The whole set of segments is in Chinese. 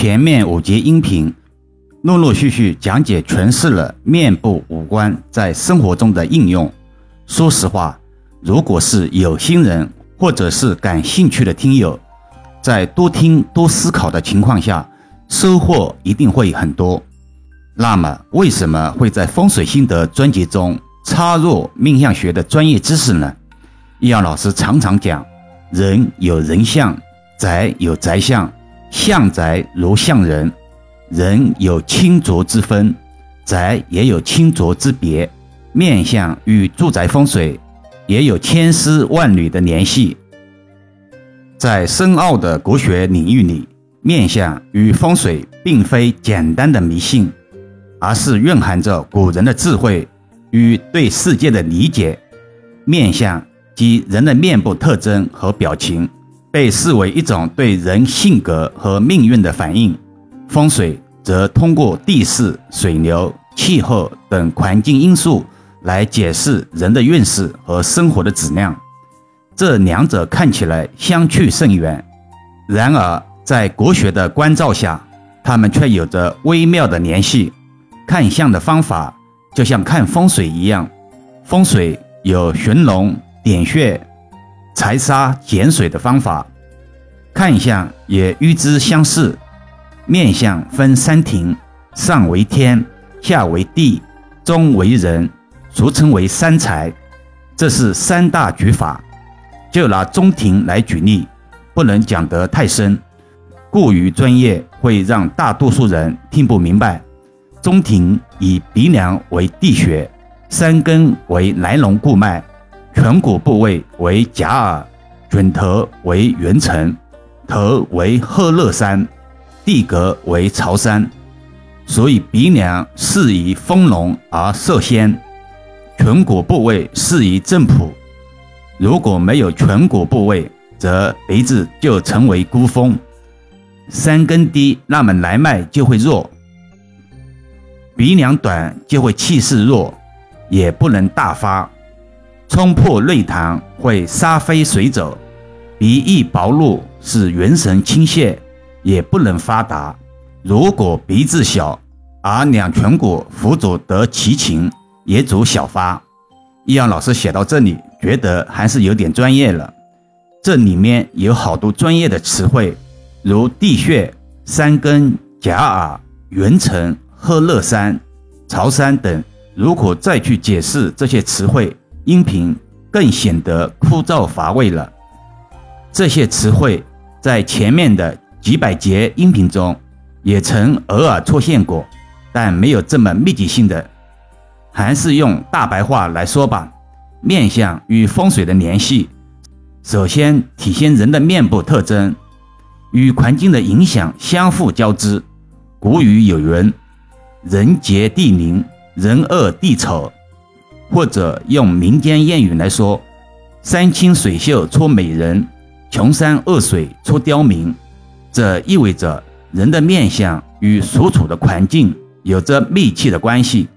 前面五节音频陆陆续续讲解诠释了面部五官在生活中的应用。说实话，如果是有心人或者是感兴趣的听友，在多听多思考的情况下，收获一定会很多。那么，为什么会在风水心得专辑中插入命相学的专业知识呢？易阳老师常常讲，人有人相，宅有宅相，相宅如相人，人有清浊之分，宅也有清浊之别，面相与住宅风水也有千丝万缕的联系。在深奥的国学领域里，面相与风水并非简单的迷信，而是蕴含着古人的智慧与对世界的理解。面相即人的面部特征和表情，被视为一种对人性格和命运的反应；风水则通过地势、水流、气候等环境因素来解释人的运势和生活的质量。这两者看起来相去甚远，然而在国学的关照下，它们却有着微妙的联系。看相的方法就像看风水一样，风水有寻龙点穴、财杀减水的方法，看相也与之相似。面相分三庭，上为天，下为地，中为人，俗称为三才，这是三大举法。就拿中庭来举例，不能讲得太深，过于专业会让大多数人听不明白。中庭以鼻梁为地穴，山根为来龙骨脉，颧骨部位为甲耳，准头为元辰，头为贺勒山，地格为朝山。所以鼻梁适宜丰隆而色鲜，颧骨部位适宜正朴。如果没有颧骨部位，则鼻子就成为孤峰；山根低，那么来脉就会弱；鼻梁短，就会气势弱，也不能大发，冲破内堂会沙飞水走；鼻翼薄弱，使元神倾泻，也不能发达。如果鼻子小，而两颧骨辅佐得其情，也主小发。易阳老师写到这里。觉得还是有点专业了，这里面有好多专业的词汇，如地穴、山根、甲耳、元辰、鹤乐山、潮山等。如果再去解释这些词汇，音频更显得枯燥乏味了。这些词汇在前面的几百节音频中也曾偶尔出现过，但没有这么密集性的。还是用大白话来说吧。面相与风水的联系，首先体现人的面部特征与环境的影响相互交织。古语有云：“人杰地灵，人恶地丑。”或者用民间谚语来说：“山清水秀出美人，穷山恶水出刁民。”这意味着人的面相与所处的环境有着密切的关系，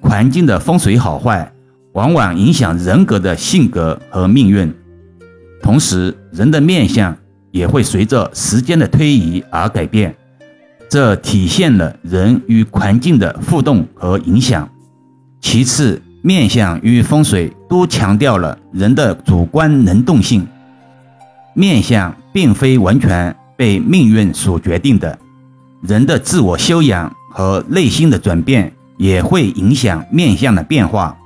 环境的风水好坏。往往影响人格的性格和命运，同时人的面相也会随着时间的推移而改变，这体现了人与环境的互动和影响。其次，面相与风水都强调了人的主观能动性，面相并非完全被命运所决定的，人的自我修养和内心的转变也会影响面相的变化。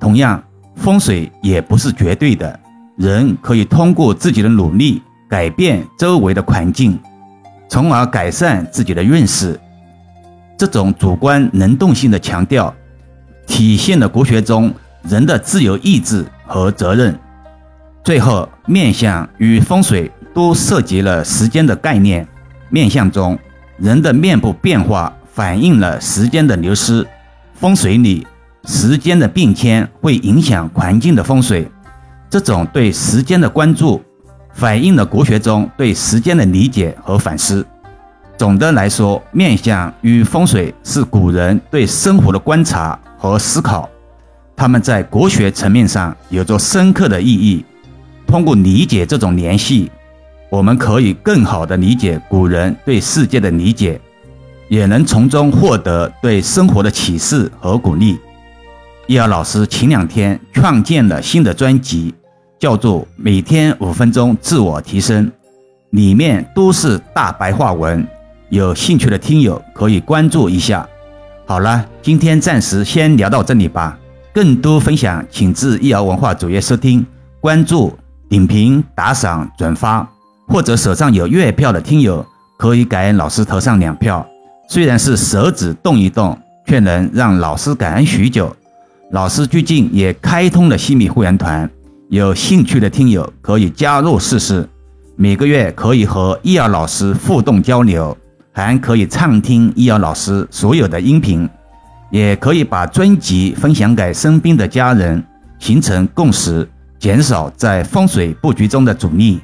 同样，风水也不是绝对的，人可以通过自己的努力改变周围的环境，从而改善自己的运势。这种主观能动性的强调，体现了国学中人的自由意志和责任。最后，面相与风水都涉及了时间的概念。面相中，人的面部变化反映了时间的流失；风水里。时间的变迁会影响环境的风水，这种对时间的关注，反映了国学中对时间的理解和反思。总的来说，面相与风水是古人对生活的观察和思考，他们在国学层面上有着深刻的意义。通过理解这种联系，我们可以更好地理解古人对世界的理解，也能从中获得对生活的启示和鼓励。易遥老师前两天创建了新的专辑，叫做《每天五分钟自我提升》，里面都是大白话文，有兴趣的听友可以关注一下。好了，今天暂时先聊到这里吧。更多分享，请至易遥文化主页收听、关注、点评、打赏、转发，或者手上有月票的听友可以感恩老师投上两票。虽然是手指动一动，却能让老师感恩许久。老师最近也开通了西米会员团，有兴趣的听友可以加入试试。每个月可以和易遥老师互动交流，还可以畅听易遥老师所有的音频。也可以把专辑分享给身边的家人，形成共识，减少在风水布局中的阻力。